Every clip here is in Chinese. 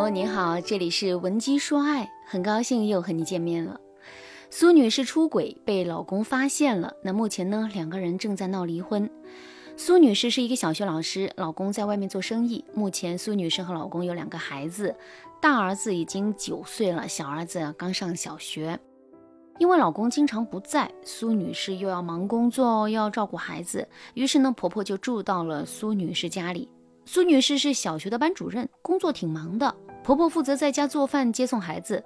友你好，这里是文姬说爱，很高兴又和你见面了。苏女士出轨被老公发现了，那目前呢，两个人正在闹离婚。苏女士是一个小学老师，老公在外面做生意。目前苏女士和老公有两个孩子，大儿子已经九岁了，小儿子刚上小学。因为老公经常不在，苏女士又要忙工作，又要照顾孩子，于是呢，婆婆就住到了苏女士家里。苏女士是小学的班主任，工作挺忙的。婆婆负责在家做饭、接送孩子。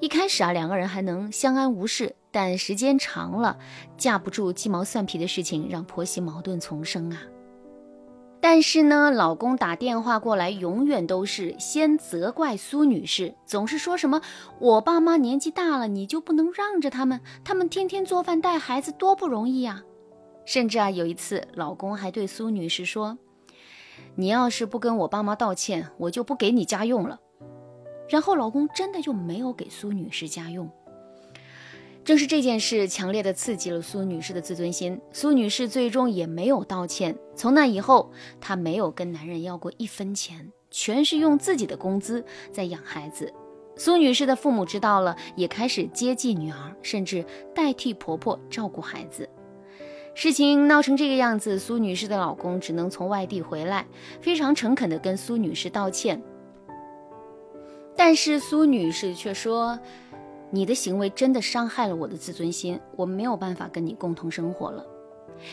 一开始啊，两个人还能相安无事，但时间长了，架不住鸡毛蒜皮的事情，让婆媳矛盾丛生啊。但是呢，老公打电话过来，永远都是先责怪苏女士，总是说什么“我爸妈年纪大了，你就不能让着他们？他们天天做饭带孩子多不容易呀！”甚至啊，有一次，老公还对苏女士说。你要是不跟我爸妈道歉，我就不给你家用了。然后老公真的就没有给苏女士家用。正是这件事强烈的刺激了苏女士的自尊心，苏女士最终也没有道歉。从那以后，她没有跟男人要过一分钱，全是用自己的工资在养孩子。苏女士的父母知道了，也开始接济女儿，甚至代替婆婆照顾孩子。事情闹成这个样子，苏女士的老公只能从外地回来，非常诚恳地跟苏女士道歉。但是苏女士却说：“你的行为真的伤害了我的自尊心，我没有办法跟你共同生活了。”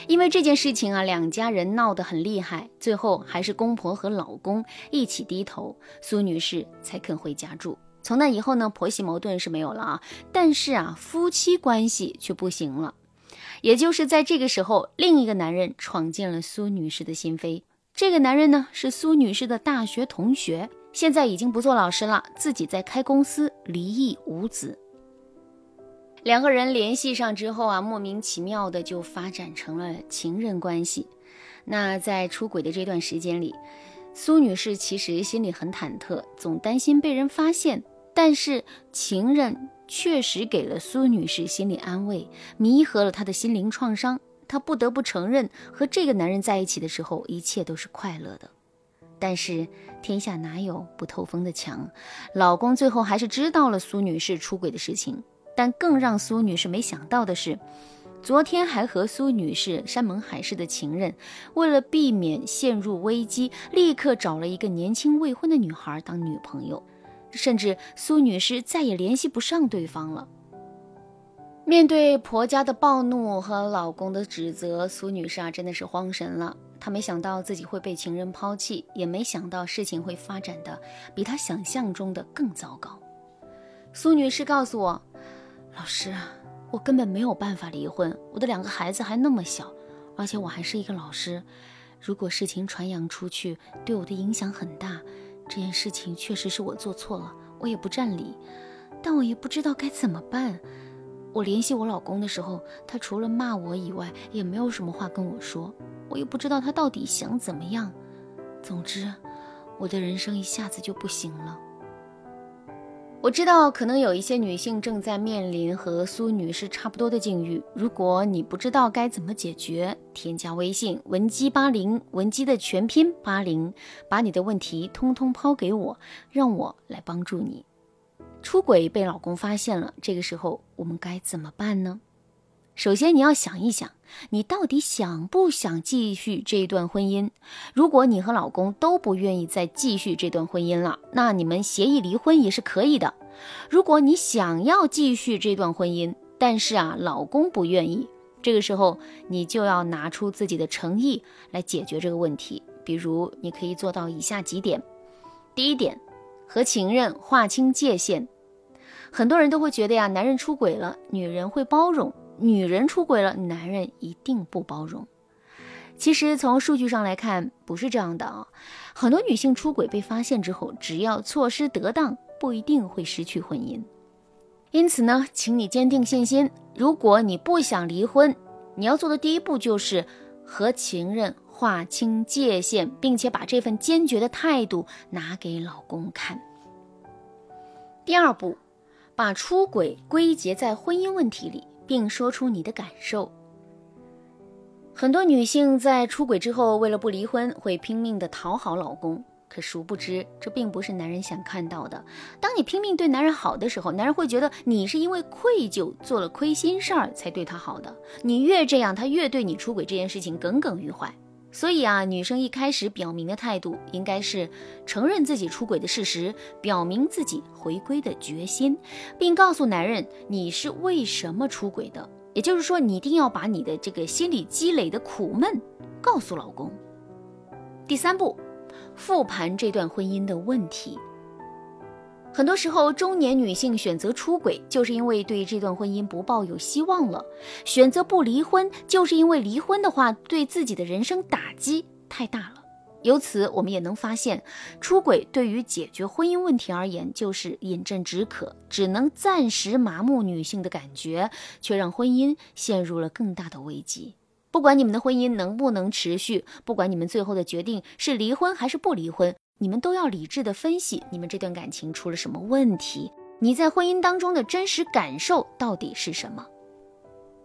因为这件事情啊，两家人闹得很厉害，最后还是公婆和老公一起低头，苏女士才肯回家住。从那以后呢，婆媳矛盾是没有了啊，但是啊，夫妻关系却不行了。也就是在这个时候，另一个男人闯进了苏女士的心扉。这个男人呢，是苏女士的大学同学，现在已经不做老师了，自己在开公司，离异无子。两个人联系上之后啊，莫名其妙的就发展成了情人关系。那在出轨的这段时间里，苏女士其实心里很忐忑，总担心被人发现。但是情人。确实给了苏女士心理安慰，弥合了她的心灵创伤。她不得不承认，和这个男人在一起的时候，一切都是快乐的。但是天下哪有不透风的墙？老公最后还是知道了苏女士出轨的事情。但更让苏女士没想到的是，昨天还和苏女士山盟海誓的情人，为了避免陷入危机，立刻找了一个年轻未婚的女孩当女朋友。甚至苏女士再也联系不上对方了。面对婆家的暴怒和老公的指责，苏女士啊真的是慌神了。她没想到自己会被情人抛弃，也没想到事情会发展的比她想象中的更糟糕。苏女士告诉我：“老师，我根本没有办法离婚，我的两个孩子还那么小，而且我还是一个老师。如果事情传扬出去，对我的影响很大。”这件事情确实是我做错了，我也不占理，但我也不知道该怎么办。我联系我老公的时候，他除了骂我以外，也没有什么话跟我说，我也不知道他到底想怎么样。总之，我的人生一下子就不行了。我知道，可能有一些女性正在面临和苏女士差不多的境遇。如果你不知道该怎么解决，添加微信文姬八零，文姬的全拼八零，把你的问题通通抛给我，让我来帮助你。出轨被老公发现了，这个时候我们该怎么办呢？首先，你要想一想，你到底想不想继续这段婚姻？如果你和老公都不愿意再继续这段婚姻了，那你们协议离婚也是可以的。如果你想要继续这段婚姻，但是啊，老公不愿意，这个时候你就要拿出自己的诚意来解决这个问题。比如，你可以做到以下几点：第一点，和情人划清界限。很多人都会觉得呀，男人出轨了，女人会包容。女人出轨了，男人一定不包容。其实从数据上来看，不是这样的啊。很多女性出轨被发现之后，只要措施得当，不一定会失去婚姻。因此呢，请你坚定信心。如果你不想离婚，你要做的第一步就是和情人划清界限，并且把这份坚决的态度拿给老公看。第二步，把出轨归结在婚姻问题里。并说出你的感受。很多女性在出轨之后，为了不离婚，会拼命的讨好老公。可殊不知，这并不是男人想看到的。当你拼命对男人好的时候，男人会觉得你是因为愧疚做了亏心事儿才对他好的。你越这样，他越对你出轨这件事情耿耿于怀。所以啊，女生一开始表明的态度应该是承认自己出轨的事实，表明自己回归的决心，并告诉男人你是为什么出轨的。也就是说，你一定要把你的这个心理积累的苦闷告诉老公。第三步，复盘这段婚姻的问题。很多时候，中年女性选择出轨，就是因为对这段婚姻不抱有希望了；选择不离婚，就是因为离婚的话，对自己的人生打击太大了。由此，我们也能发现，出轨对于解决婚姻问题而言，就是饮鸩止渴，只能暂时麻木女性的感觉，却让婚姻陷入了更大的危机。不管你们的婚姻能不能持续，不管你们最后的决定是离婚还是不离婚。你们都要理智的分析，你们这段感情出了什么问题？你在婚姻当中的真实感受到底是什么？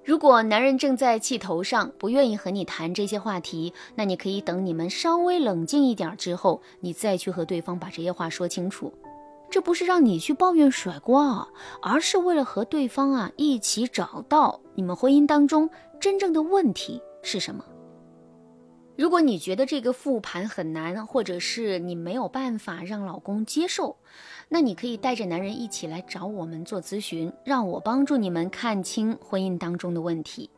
如果男人正在气头上，不愿意和你谈这些话题，那你可以等你们稍微冷静一点之后，你再去和对方把这些话说清楚。这不是让你去抱怨甩锅，而是为了和对方啊一起找到你们婚姻当中真正的问题是什么。如果你觉得这个复盘很难，或者是你没有办法让老公接受，那你可以带着男人一起来找我们做咨询，让我帮助你们看清婚姻当中的问题。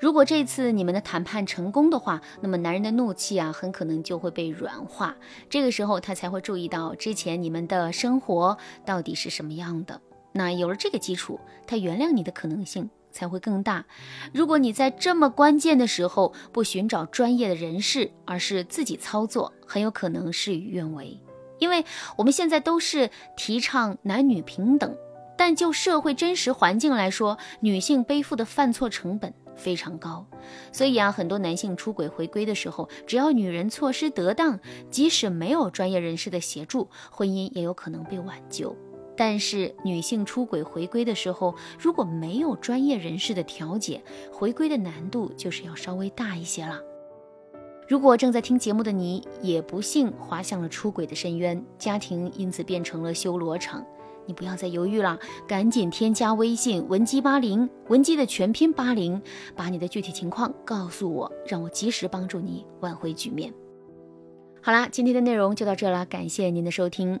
如果这次你们的谈判成功的话，那么男人的怒气啊，很可能就会被软化，这个时候他才会注意到之前你们的生活到底是什么样的。那有了这个基础，他原谅你的可能性。才会更大。如果你在这么关键的时候不寻找专业的人士，而是自己操作，很有可能事与愿违。因为我们现在都是提倡男女平等，但就社会真实环境来说，女性背负的犯错成本非常高。所以啊，很多男性出轨回归的时候，只要女人措施得当，即使没有专业人士的协助，婚姻也有可能被挽救。但是女性出轨回归的时候，如果没有专业人士的调解，回归的难度就是要稍微大一些了。如果正在听节目的你也不幸滑向了出轨的深渊，家庭因此变成了修罗场，你不要再犹豫了，赶紧添加微信文姬八零，文姬的全拼八零，把你的具体情况告诉我，让我及时帮助你挽回局面。好啦，今天的内容就到这了，感谢您的收听。